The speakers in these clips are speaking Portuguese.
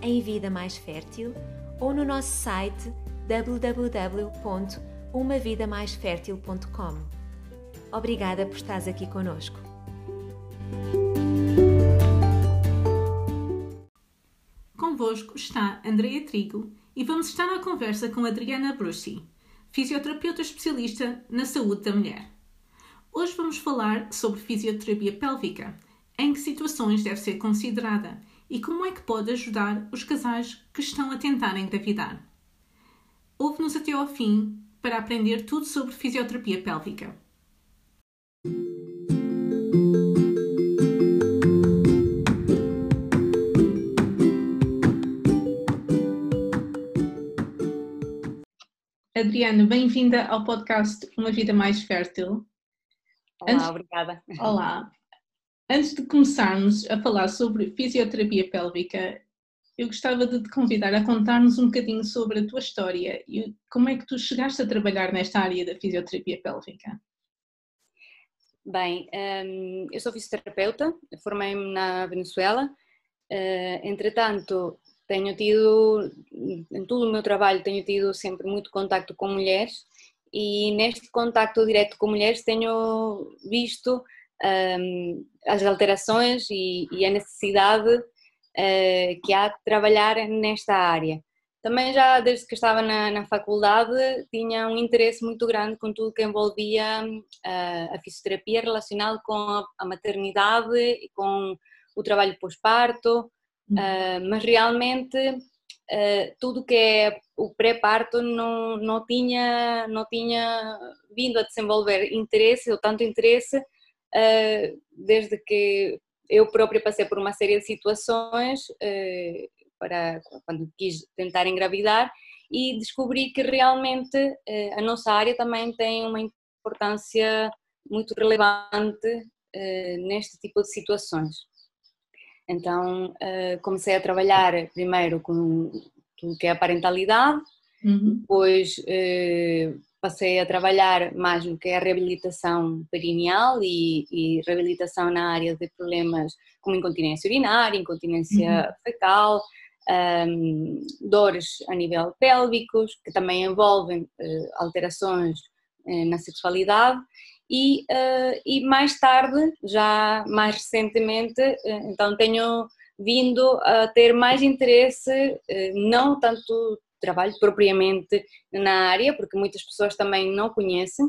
em Vida Mais Fértil ou no nosso site www.umavidamaisfertil.com. Obrigada por estares aqui conosco. Convosco está Andreia Trigo e vamos estar à conversa com Adriana Bruschi, fisioterapeuta especialista na saúde da mulher. Hoje vamos falar sobre fisioterapia pélvica, em que situações deve ser considerada e como é que pode ajudar os casais que estão a tentar engravidar. Ouve-nos até ao fim para aprender tudo sobre fisioterapia pélvica. Adriana, bem-vinda ao podcast Uma Vida Mais Fértil. Olá, Antes... obrigada. Olá. Antes de começarmos a falar sobre fisioterapia pélvica, eu gostava de te convidar a contar-nos um bocadinho sobre a tua história e como é que tu chegaste a trabalhar nesta área da fisioterapia pélvica. Bem, hum, eu sou fisioterapeuta, formei-me na Venezuela, eh, entretanto tenho tido, em todo o meu trabalho tenho tido sempre muito contacto com mulheres e neste contacto direto com mulheres tenho visto um, as alterações e, e a necessidade uh, que há de trabalhar nesta área. Também já desde que estava na, na faculdade tinha um interesse muito grande com tudo que envolvia uh, a fisioterapia relacionado com a, a maternidade e com o trabalho pós-parto, uh, mas realmente uh, tudo que é o pré-parto não, não, tinha, não tinha vindo a desenvolver interesse, ou tanto interesse, desde que eu própria passei por uma série de situações uh, para quando quis tentar engravidar e descobri que realmente uh, a nossa área também tem uma importância muito relevante neste tipo de situações. Então comecei a trabalhar primeiro com tudo que é a parentalidade, uhum. depois passei a trabalhar mais no que é a reabilitação perineal e, e reabilitação na área de problemas como incontinência urinária, incontinência uhum. fecal, um, dores a nível pélvicos, que também envolvem uh, alterações uh, na sexualidade. E, uh, e mais tarde, já mais recentemente, então tenho vindo a ter mais interesse, não tanto trabalho propriamente na área, porque muitas pessoas também não conhecem,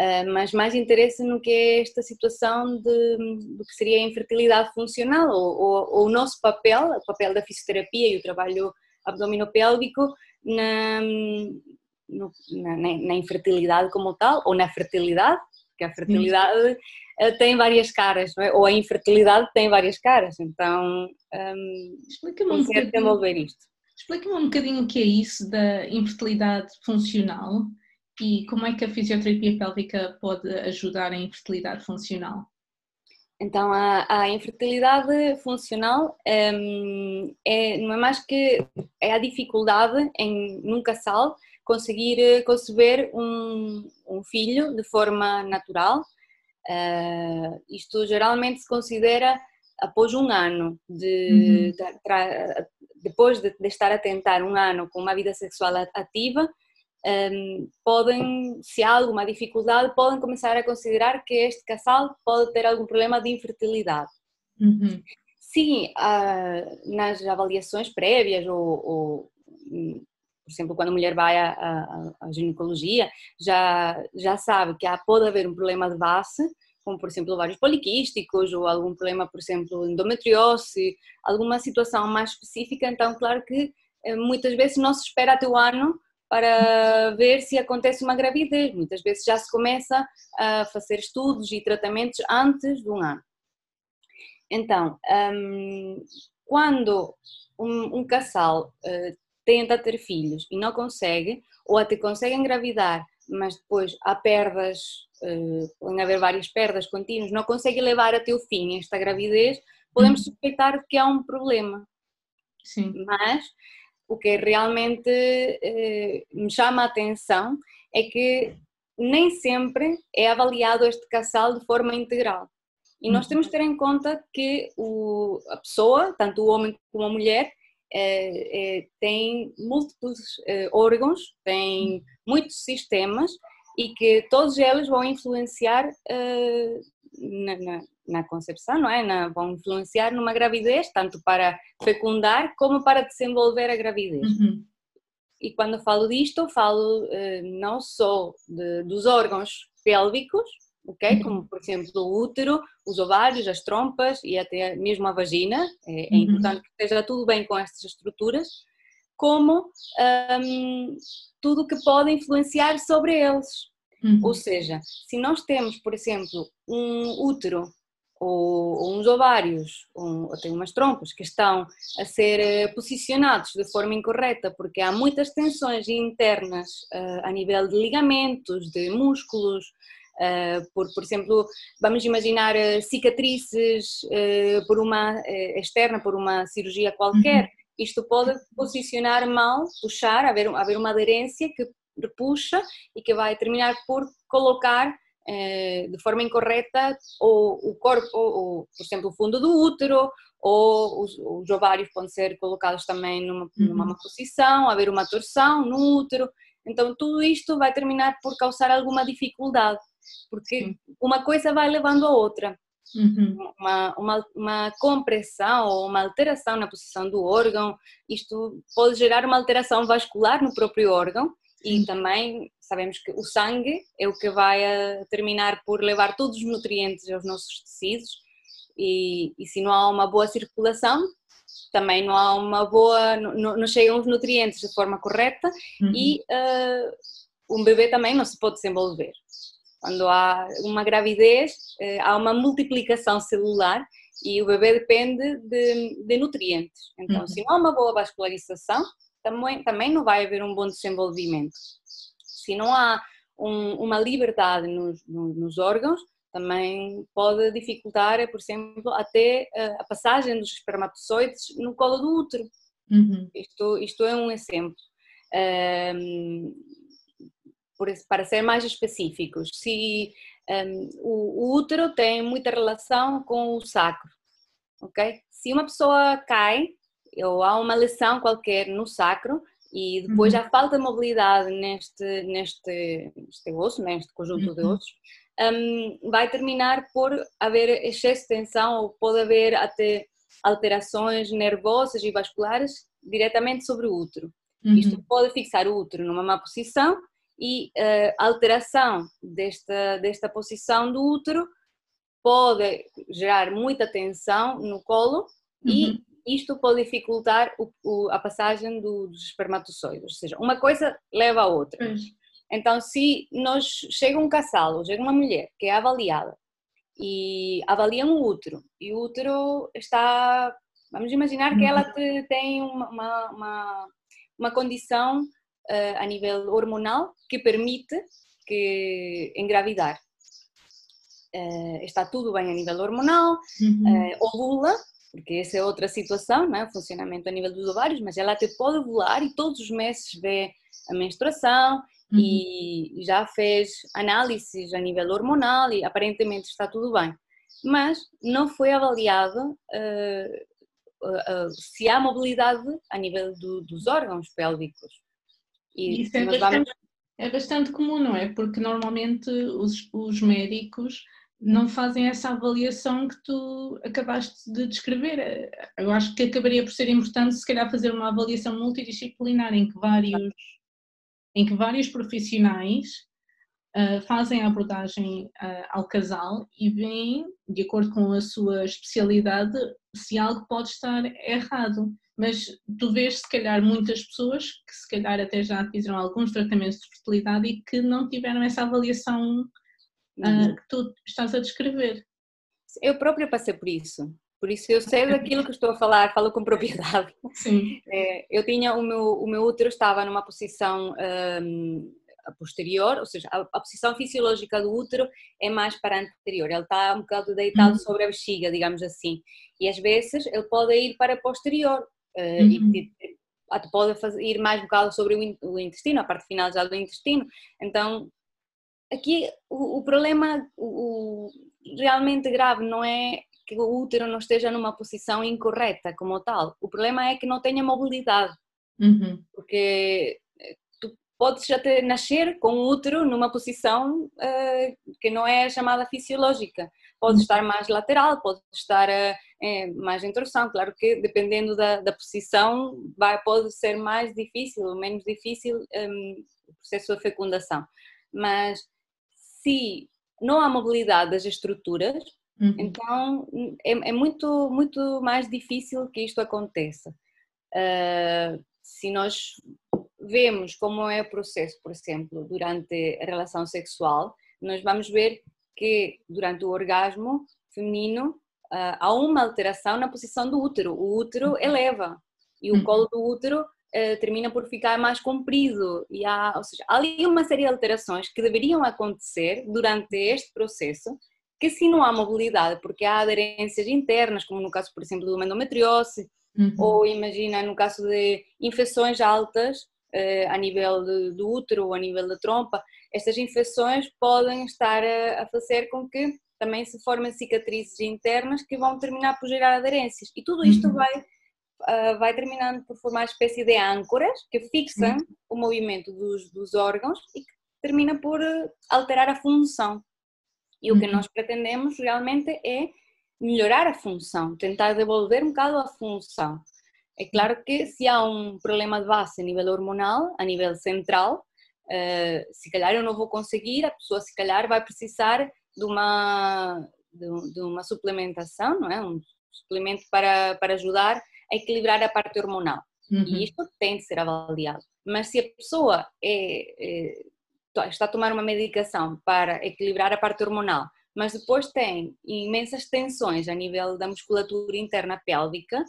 eh, mas mais interesse no que é esta situação de, do que seria a infertilidade funcional, ou, ou, ou, o nosso papel, o papel da fisioterapia e o trabalho abdominopélvico na, no, na, na, infertilidade como tal, ou na fertilidade, porque a fertilidade eh, tem várias caras, é? ou a infertilidade tem várias caras, então um, explica-me um desenvolver isto. Explica-me um bocadinho o que é isso da infertilidade funcional e como é que a fisioterapia pélvica pode ajudar a infertilidade funcional. Então, a, a infertilidade funcional um, é, não é mais que é a dificuldade em num casal conseguir eh, conceber um, um filho de forma natural. Uh, isto geralmente se considera após um ano de, uhum. de, depois de, de, estar a tentar um ano com uma vida sexual ativa, um, podem, se há alguma dificuldade, podem começar a considerar que este casal pode ter algum problema de infertilidade. Uhum. Sim, nas avaliações prévias ou, ou, por exemplo, quando a mulher vai à, à, ginecologia, já, já sabe que há, pode haver um problema de base, como por exemplo ovários poliquísticos ou algum problema, por exemplo, endometriose, alguma situação mais específica, então claro que eh, muitas vezes não se espera até o ano para ver se acontece uma gravidez, muitas vezes já se começa a fazer estudos e tratamentos antes de um ano. Então, um, quando um, casal uh, tenta ter filhos e não consegue, ou até consegue engravidar, mas depois há perdas, uh, podem haver várias perdas contínuas, não consegue levar até o fim esta gravidez, podemos uhum. suspeitar que há um problema. Sim. Mas o que realmente uh, me chama a atenção é que nem sempre é avaliado este casal de forma integral. E nós temos que ter em conta que o, a pessoa, tanto o homem como a mulher, é, é, tem múltiplos é, órgãos, tem muitos sistemas e que todos eles vão influenciar na, na, na, concepção, não é? Na, vão influenciar numa gravidez, tanto para fecundar como para desenvolver a gravidez. Uhum. E quando falo disto, falo não só de, dos órgãos pélvicos, ok? Como, por exemplo, o útero, os ovários, as trompas e até mesmo a vagina. É, é uhum. importante que esteja tudo bem com estas estruturas, como um, tudo que pode influenciar sobre eles. Uhum. Ou seja, se nós temos, por exemplo, um útero ou, uns ovários ou até umas trompas que estão a ser eh, posicionados de forma incorreta porque há muitas tensões internas uh, a nível de ligamentos, de músculos, por, por exemplo, vamos imaginar uh, cicatrizes uh, por uma externa, por uma cirurgia qualquer. Uhum. Isto pode posicionar mal, puxar, haver, haver uma aderência que puxa e que vai terminar por colocar de forma incorreta o, o corpo, ou, por exemplo, o fundo do útero, ou os, os ovários podem ser colocados também numa, numa uhum. posição, haver uma torção no útero. Então, tudo isto vai terminar por causar alguma dificuldade porque uma coisa vai levando a outra. Uhum. Uma, uma, uma, compressão ou uma alteração na posição do órgão, isto pode gerar uma alteração vascular no próprio órgão e também sabemos que o sangue é o que vai a terminar por levar todos os nutrientes aos nossos tecidos e, e se não há uma boa circulação, também não há uma boa, não, não chegam os nutrientes de forma correta uhum. e uh, um bebê também não se pode desenvolver. Quando há uma gravidez, eh, há uma multiplicação celular e o bebê depende de, de nutrientes. Então, uhum. se não há uma boa vascularização, também, também não vai haver um bom desenvolvimento. Se não há um, uma liberdade nos, nos, órgãos, também pode dificultar, por exemplo, até eh, a passagem dos espermatozoides no colo do útero. Uhum. Isto, isto é um exemplo. Um, para ser mais específicos, se um, o, o, útero tem muita relação com o sacro, ok? Se uma pessoa cai ou há uma lesão qualquer no sacro e depois uhum. há falta de mobilidade neste, neste, neste osso, neste conjunto uhum. de ossos, um, vai terminar por haver excesso de tensão ou pode haver até alterações nervosas e vasculares diretamente sobre o útero. Uhum. Isto pode fixar o útero numa má posição e uh, a alteração desta, desta posição do útero pode gerar muita tensão no colo uhum. e isto pode dificultar o, o, a passagem do, dos espermatozoides, ou seja, uma coisa leva a outra. Uhum. Então, se nós chega um casal chega uma mulher que é avaliada e avaliam o útero e o útero está, vamos imaginar que ela uhum. tem uma, uma, uma, uma condição a nível hormonal que permite que engravidar. Uh, está tudo bem a nível hormonal, uhum. uh, ovula, porque essa é outra situação, né? funcionamento a nível dos ovários, mas ela até pode ovular e todos os meses vê a menstruação uhum. e já fez análises a nível hormonal e aparentemente está tudo bem. Mas não foi avaliado uh, uh, se há mobilidade a nível do, dos órgãos pélvicos. E Isso é bastante, é bastante comum, não é? Porque normalmente os, os médicos não fazem essa avaliação que tu acabaste de descrever. Eu acho que acabaria por ser importante, se calhar, fazer uma avaliação multidisciplinar em que vários, em que vários profissionais uh, fazem a abordagem uh, ao casal e veem, de acordo com a sua especialidade, se algo pode estar errado mas tu vês se calhar muitas pessoas que se calhar até já fizeram alguns tratamentos de fertilidade e que não tiveram essa avaliação uh, que tu estás a descrever. Eu própria passei por isso. Por isso eu sei daquilo que estou a falar, falo com propriedade. Sim. É, eu tinha o meu, o meu útero estava numa posição um, posterior, ou seja, a, a, posição fisiológica do útero é mais para a anterior, ele está um bocado deitado uhum. sobre a bexiga, digamos assim, e às vezes ele pode ir para a posterior, uhum. e, até pode fazer, ir mais bocado sobre o, intestino, a parte final já do intestino, então aqui o, o problema o, o, realmente grave não é que o útero não esteja numa posição incorreta como tal, o problema é que não tenha mobilidade, uhum. porque podes até nascer com o útero numa posição uh, que não é chamada fisiológica. Pode uhum. estar mais lateral, pode estar uh, mais em torção. Claro que dependendo da, da posição vai, pode ser mais difícil ou menos difícil um, ehm, o processo de fecundação. Mas se não há mobilidade das estruturas, uhum. então é, é, muito, muito mais difícil que isto aconteça. Uh, se nós vemos como é o processo, por exemplo, durante a relação sexual, nós vamos ver que durante o orgasmo feminino uh, há uma alteração na posição do útero. O útero uhum. eleva e o uhum. colo do útero uh, termina por ficar mais comprido. E há, ou seja, há ali uma série de alterações que deveriam acontecer durante este processo, que se não há mobilidade, porque há aderências internas, como no caso, por exemplo, do endometriose, uhum. ou imagina no caso de infecções altas, a nível de, do útero ou a nível da trompa, estas infecções podem estar a, a fazer com que também se formem cicatrizes internas que vão terminar por gerar aderências. E tudo isto uhum. vai, uh, vai terminando por formar uma espécie de âncoras que fixam uhum. o movimento dos, dos, órgãos e que termina por uh, alterar a função. E o que uhum. nós pretendemos realmente é melhorar a função, tentar devolver um bocado a função. É claro que se há um problema de base a nível hormonal, a nível central, uh, se calhar eu não vou conseguir, a pessoa se calhar vai precisar de uma, de uma suplementação, não é? Um suplemento para, para ajudar a equilibrar a parte hormonal. Uhum. E isto tem de ser avaliado. Mas se a pessoa é, é, está a tomar uma medicação para equilibrar a parte hormonal, mas depois tem imensas tensões a nível da musculatura interna pélvica,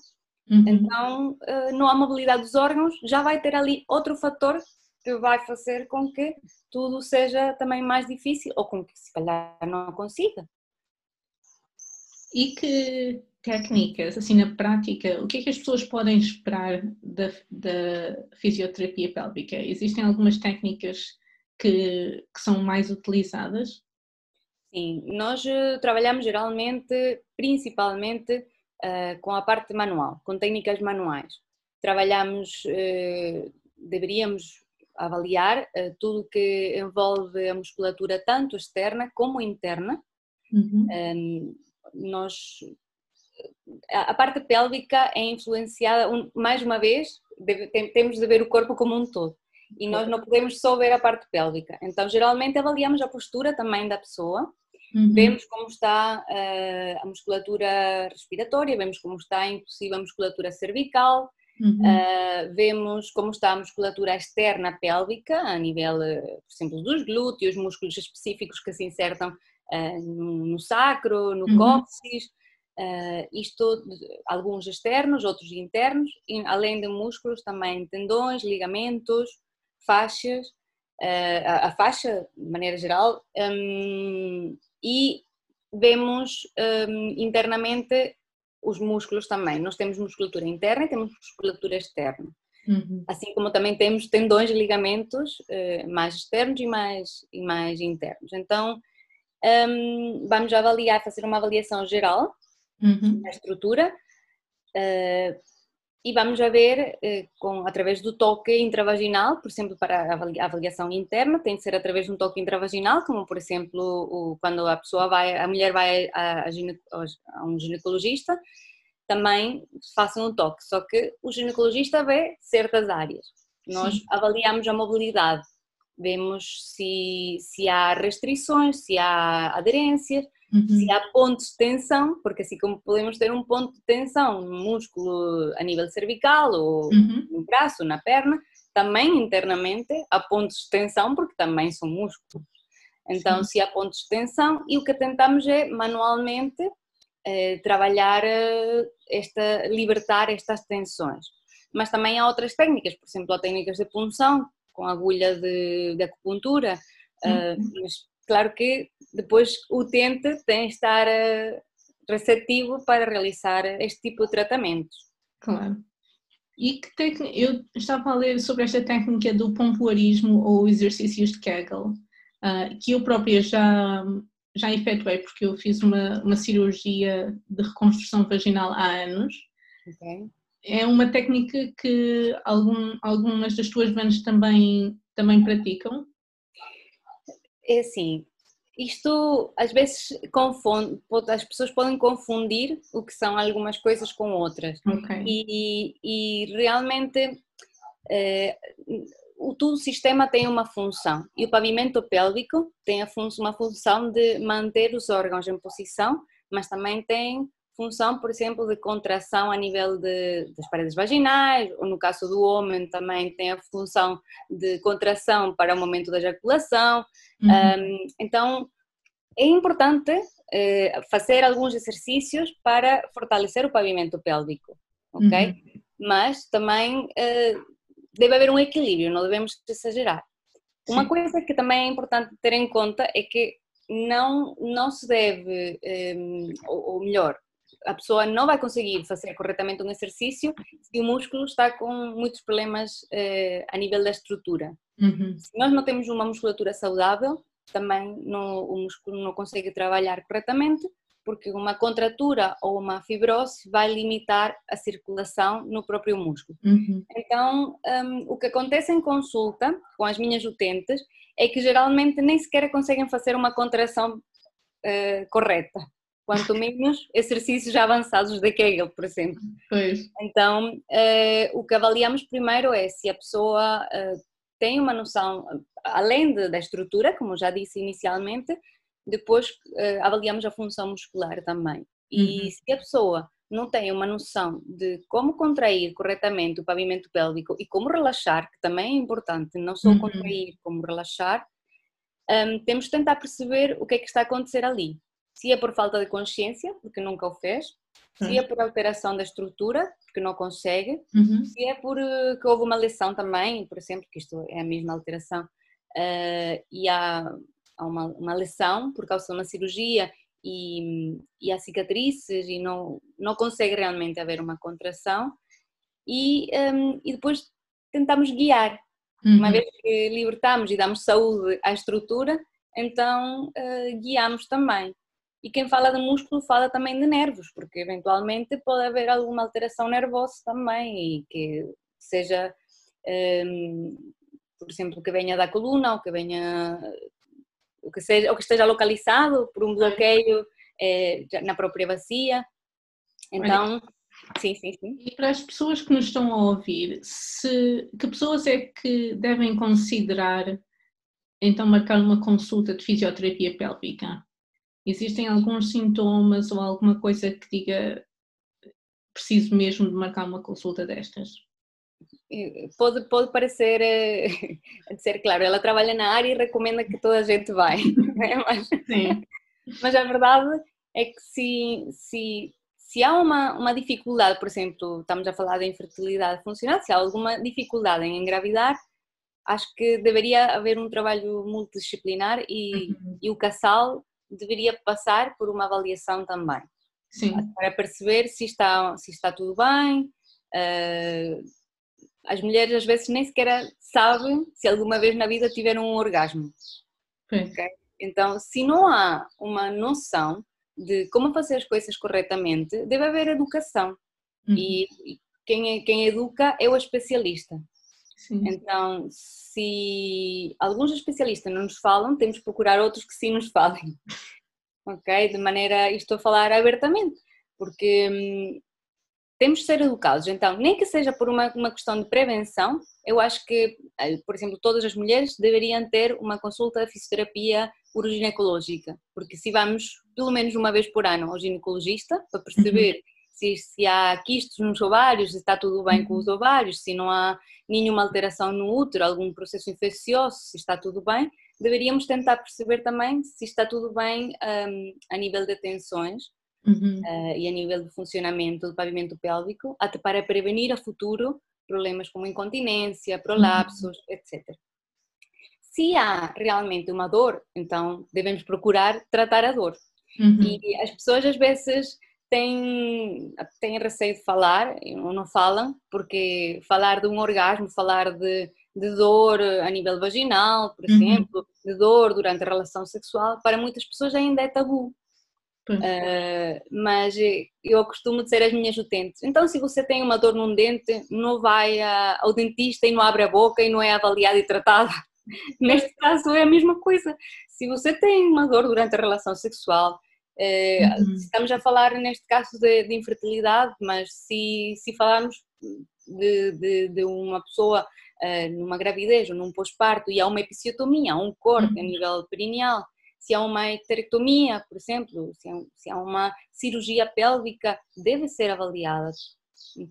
Uhum. Então, eh, não há mobilidade dos órgãos, já vai ter ali outro fator que vai fazer com que tudo seja também mais difícil ou com que se calhar não consiga. E que técnicas, assim na prática, o que é que as pessoas podem esperar da, da fisioterapia pélvica? Existem algumas técnicas que, que são mais utilizadas? Sim, nós eh, trabalhamos geralmente, principalmente, uh, com a parte manual, com técnicas manuais. Trabalhamos, uh, deveríamos avaliar uh, tudo que envolve a musculatura tanto externa como interna. Uhum. Um, nós a parte pélvica é influenciada, mais uma vez, deve, tem, temos de ver o corpo como um todo. E nós não podemos só ver a parte pélvica. Então, geralmente, avaliamos a postura também da pessoa, Uhum. Vemos como está uh, a musculatura respiratória, vemos como está inclusive a musculatura cervical, uhum. uh, vemos como está a musculatura externa pélvica, a nível, uh, por exemplo, dos glúteos, músculos específicos que se insertam no, no, sacro, no uhum. cóccix, isto, alguns externos, outros internos, e, além de músculos também tendões, ligamentos, faixas, a, a, faixa, de maneira geral, um, e vemos um, internamente os músculos também. Nós temos musculatura interna e temos musculatura externa. Uhum. Assim como também temos tendões e ligamentos uh, mais externos e mais, e mais internos. Então, um, vamos avaliar, fazer uma avaliação geral uhum. da estrutura, uh, e vamos a ver eh, com, através do toque intravaginal, por exemplo, para a avaliação interna, tem de ser através de um toque intravaginal, como por exemplo o, quando a pessoa vai, a mulher vai a, a, um ginecologista, também façam um toque, só que o ginecologista vê certas áreas. Nós Sim. avaliamos a mobilidade, vemos se, se há restrições, se há aderências, Uhum. Se há pontos de tensão, porque assim como podemos ter um ponto de tensão no músculo a nível cervical ou uhum. no braço, na perna, também internamente há pontos de tensão porque também são músculos. Então, Sim. se há pontos de tensão, e o que tentamos é manualmente eh, trabalhar esta, libertar estas tensões. Mas também há outras técnicas, por exemplo, há técnicas de punção com agulha de, de acupuntura, uhum. mas claro que depois o utente tem de estar receptivo para realizar este tipo de tratamentos. Claro. E que técnica, eu estava a ler sobre esta técnica do pompoarismo ou exercícios de Kegel, uh, que eu própria já, já efetuei, porque eu fiz uma, uma cirurgia de reconstrução vaginal há anos. Okay. É uma técnica que algum, algumas das tuas bandas também, também praticam? É assim, isto às vezes confunde, as pessoas podem confundir o que são algumas coisas com outras. Okay. E, e, realmente eh, o, todo o sistema tem uma função e o pavimento pélvico tem fun uma função de manter os órgãos em posição, mas também tem função, por exemplo, de contração a nível de, das paredes vaginais, ou no caso do homem também tem a função de contração para o momento da ejaculação. Uhum. Um, então, é importante eh, fazer alguns exercícios para fortalecer o pavimento pélvico, ok? Uhum. Mas também eh, deve haver um equilíbrio, não devemos exagerar. Uma Sim. coisa que também é importante ter em conta é que não, não se deve, eh, ou, ou melhor, a pessoa não vai conseguir fazer corretamente um exercício se o músculo está com muitos problemas eh, a nível da estrutura. Uhum. Se nós não temos uma musculatura saudável, também no, o músculo não consegue trabalhar corretamente, porque uma contratura ou uma fibrose vai limitar a circulação no próprio músculo. Uhum. Então, um, o que acontece em consulta com as minhas utentes é que geralmente nem sequer conseguem fazer uma contração uh, correta quanto menos exercícios avançados de Kegel, por exemplo. Pois. Então, eh, o que avaliamos primeiro é se a pessoa eh, tem uma noção, além de, da estrutura, como já disse inicialmente, depois eh, avaliamos a função muscular também. E uhum. se a pessoa não tem uma noção de como contrair corretamente o pavimento pélvico e como relaxar, que também é importante, não só uhum. contrair, como relaxar, um, temos de tentar perceber o que é que está a acontecer ali se é por falta de consciência, porque nunca o fez, se é por alteração da estrutura, porque não consegue, uhum. se é por eh, houve uma lesão também, por exemplo, que isto é a mesma alteração, uh, e há, há uma, uma, lesão por causa de uma cirurgia e, e há cicatrizes e não, não consegue realmente haver uma contração, e, um, ehm, e depois tentamos guiar. Uhum. Uma vez que libertamos e damos saúde à estrutura, então uh, guiamos também. E quem fala de músculo fala também de nervos, porque eventualmente pode haver alguma alteração nervosa também e que seja, um, por exemplo, que venha da coluna ou que venha, o que, seja, ou que esteja localizado por um bloqueio é, na própria bacia. Então, sim, sim, sim. E para as pessoas que nos estão a ouvir, se, que pessoas é que devem considerar então marcar uma consulta de fisioterapia pélvica? Existem alguns sintomas ou alguma coisa que diga preciso mesmo de marcar uma consulta destas? Pode, pode parecer eh, ser claro, ela trabalha na área e recomenda que toda a gente vai, né? mas, Sim. mas a verdade é que se, se, se há uma, uma dificuldade, por exemplo, estamos a falar de infertilidade funcional, se há alguma dificuldade em engravidar, acho que deveria haver um trabalho multidisciplinar e, uhum. e o casal deveria passar por uma avaliação também. Sim. Para perceber se está, se está tudo bem. Uh, as mulheres às vezes nem sequer sabem se alguma vez na vida tiveram um orgasmo. Okay? Então, se não há uma noção de como fazer as coisas corretamente, deve haver educação. Uhum. E, e quem, quem educa é o especialista. Sim. Então, se alguns especialistas não nos falam, temos que procurar outros que sim nos falem. Ok? De maneira, estou a falar abertamente, porque hum, temos de ser educados. Então, nem que seja por uma, uma questão de prevenção, eu acho que, eh, por exemplo, todas as mulheres deveriam ter uma consulta de fisioterapia uroginecológica, porque se vamos pelo menos uma vez por ano ao ginecologista para perceber uhum se, se há quistos nos ovários, se está tudo bem com os uhum. ovários, se não há nenhuma alteração no útero, algum processo infeccioso, se está tudo bem, deveríamos tentar perceber também se está tudo bem um, a nível de tensões, uhum. uh, e a nível de funcionamento do pavimento pélvico, até para prevenir a futuro problemas como incontinência, prolapsos, uhum. etc. Se há realmente uma dor, então devemos procurar tratar a dor. Uhum. E as pessoas às vezes têm, têm receio de falar, ou não falam, porque falar de um orgasmo, falar de, de dor a nível vaginal, por uhum. exemplo, de dor durante a relação sexual, para muitas pessoas ainda é tabu. Uh, mas eu costumo dizer às minhas utentes: então, se você tem uma dor num dente, não vai ao dentista e não abre a boca e não é avaliada e tratada. Neste caso, é a mesma coisa. Se você tem uma dor durante a relação sexual, uhum. estamos a falar neste caso de, de infertilidade, mas se, se falarmos de, de, de uma pessoa uh, numa gravidez ou num pós-parto e há uma episiotomia, há um corte uhum. a nível perineal se há uma esterectomia, por exemplo, se há, se há uma cirurgia pélvica, deve ser avaliada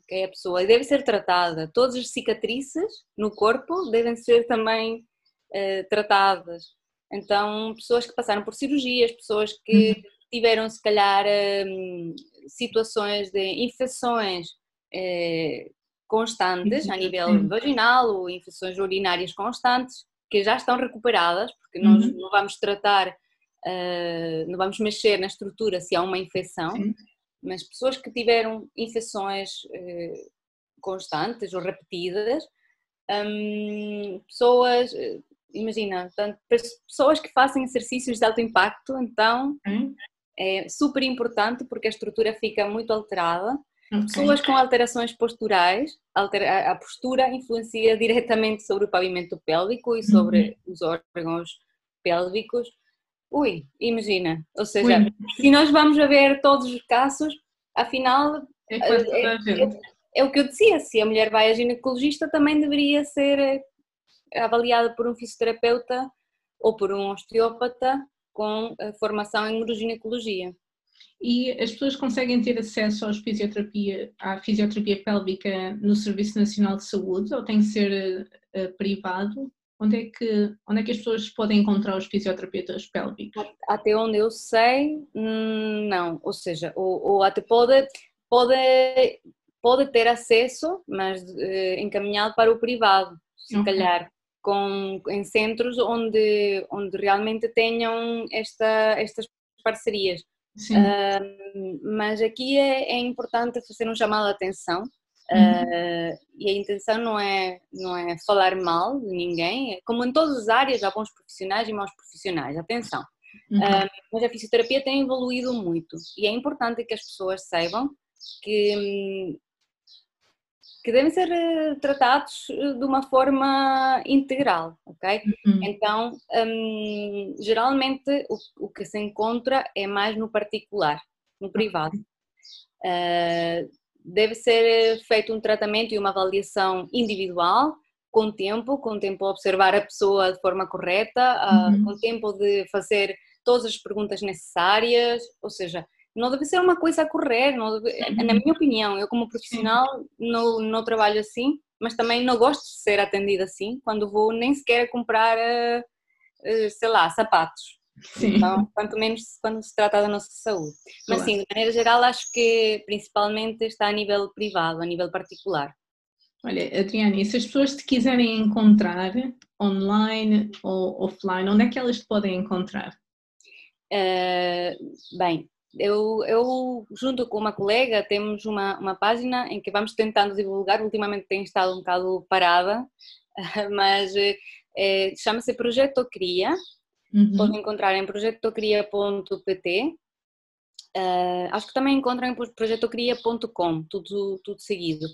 que a pessoa deve ser tratada. Todas as cicatrizes no corpo devem ser também eh, tratadas. Então, pessoas que passaram por cirurgias, pessoas que uhum. Tiveram, se calhar, eh, situações de infecções eh, constantes a nível vaginal ou infecções urinárias constantes, que já estão recuperadas, porque nós uhum. não vamos tratar, uh, não vamos mexer na estrutura se há uma infecção, Sim. mas pessoas que tiveram infecções uh, constantes ou repetidas, um, pessoas, imagina, tanto, pessoas que fazem exercícios de alto impacto, então uhum. É super importante porque a estrutura fica muito alterada Okay. Pessoas com alterações posturais, altera, a postura influencia diretamente sobre o pavimento pélvico e sobre uhum. os órgãos pélvicos. Ui, imagina, ou seja, Ui. se nós vamos ver todos os casos, afinal é, é, é, é, o que eu dizia, se a mulher vai a ginecologista também deveria ser eh, avaliada por um fisioterapeuta ou por um osteópata com eh, formação em uroginecologia e as pessoas conseguem ter acesso à fisioterapia, à fisioterapia pélvica no Serviço Nacional de Saúde ou tem que ser uh, privado? Onde é, que, onde é que as pessoas podem encontrar os fisioterapeutas pélvicos? Até onde eu sei, hum, não. Ou seja, ou, até pode, pode, pode ter acesso, mas uh, encaminhado para o privado, se okay. calhar. Com, em centros onde, onde realmente tenham esta, estas parcerias Uh, mas aqui é, é, importante fazer um chamado de atenção uhum. uh, e a intenção não é, não é falar mal de ninguém, é como em todas as áreas há bons profissionais e maus profissionais, atenção. Uhum. Uh, mas a fisioterapia tem evoluído muito e é importante que as pessoas saibam que hum, que devem ser eh, tratados eh, de uma forma integral, ok? Uhum. Então, um, geralmente o, o, que se encontra é mais no particular, no privado. Uh, deve ser feito um tratamento e uma avaliação individual, com tempo, com tempo a observar a pessoa de forma correta, uhum. uh, com tempo de fazer todas as perguntas necessárias, ou seja, não deve ser uma coisa a correr, deve, na minha opinião, eu como profissional não, não trabalho assim, mas também não gosto de ser atendida assim, quando vou nem sequer comprar, eh, eh, sei lá, sapatos. Sim. Então, quanto menos quando se trata da nossa saúde. Mas sim, de maneira geral, acho que principalmente está a nível privado, a nível particular. Olha, Adriana, e se as pessoas te quiserem encontrar online ou offline, onde é que elas te podem encontrar? Uh, bem, eu, eu, junto com uma colega, temos uma, uma página em que vamos tentando divulgar. Ultimamente tem estado um bocado parada, mas é, chama-se Projeto Cria. Uhum. Podem encontrar em projetocria.pt. Uh, acho que também encontram em projetocria.com, tudo, tudo seguido.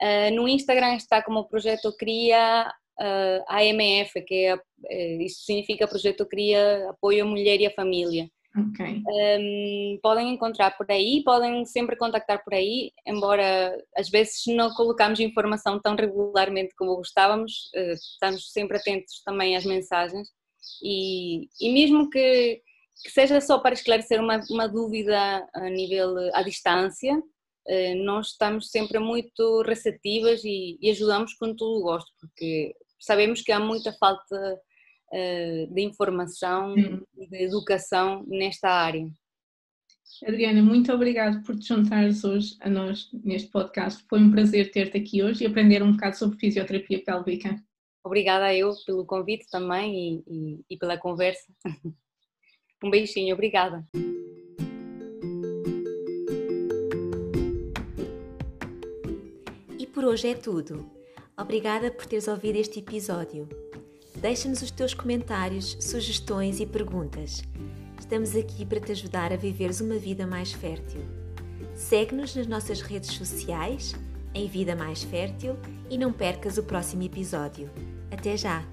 Uh, no Instagram está como Projeto Cria uh, AMF, que é, isso significa Projeto Cria Apoio à Mulher e à Família. Okay. Um, podem encontrar por aí, podem sempre contactar por aí, embora às vezes não colocamos informação tão regularmente como gostávamos, uh, estamos sempre atentos também às mensagens e, e mesmo que, que seja só para esclarecer uma, uma dúvida a nível à distância, uh, nós estamos sempre muito receptivas e, e ajudamos com todo o gosto, porque sabemos que há muita falta eh, de informação e de educação nesta área. Adriana, muito obrigada por te juntares hoje a nós neste podcast. Foi um prazer ter-te aqui hoje e aprender um bocado sobre fisioterapia pélvica. Obrigada eu pelo convite também e, e, e pela conversa. Um beijinho, obrigada. E por hoje é tudo. Obrigada por teres ouvido este episódio. Deixa-nos os teus comentários, sugestões e perguntas. Estamos aqui para te ajudar a viveres uma vida mais fértil. Segue-nos nas nossas redes sociais, em Vida Mais Fértil, e não percas o próximo episódio. Até já!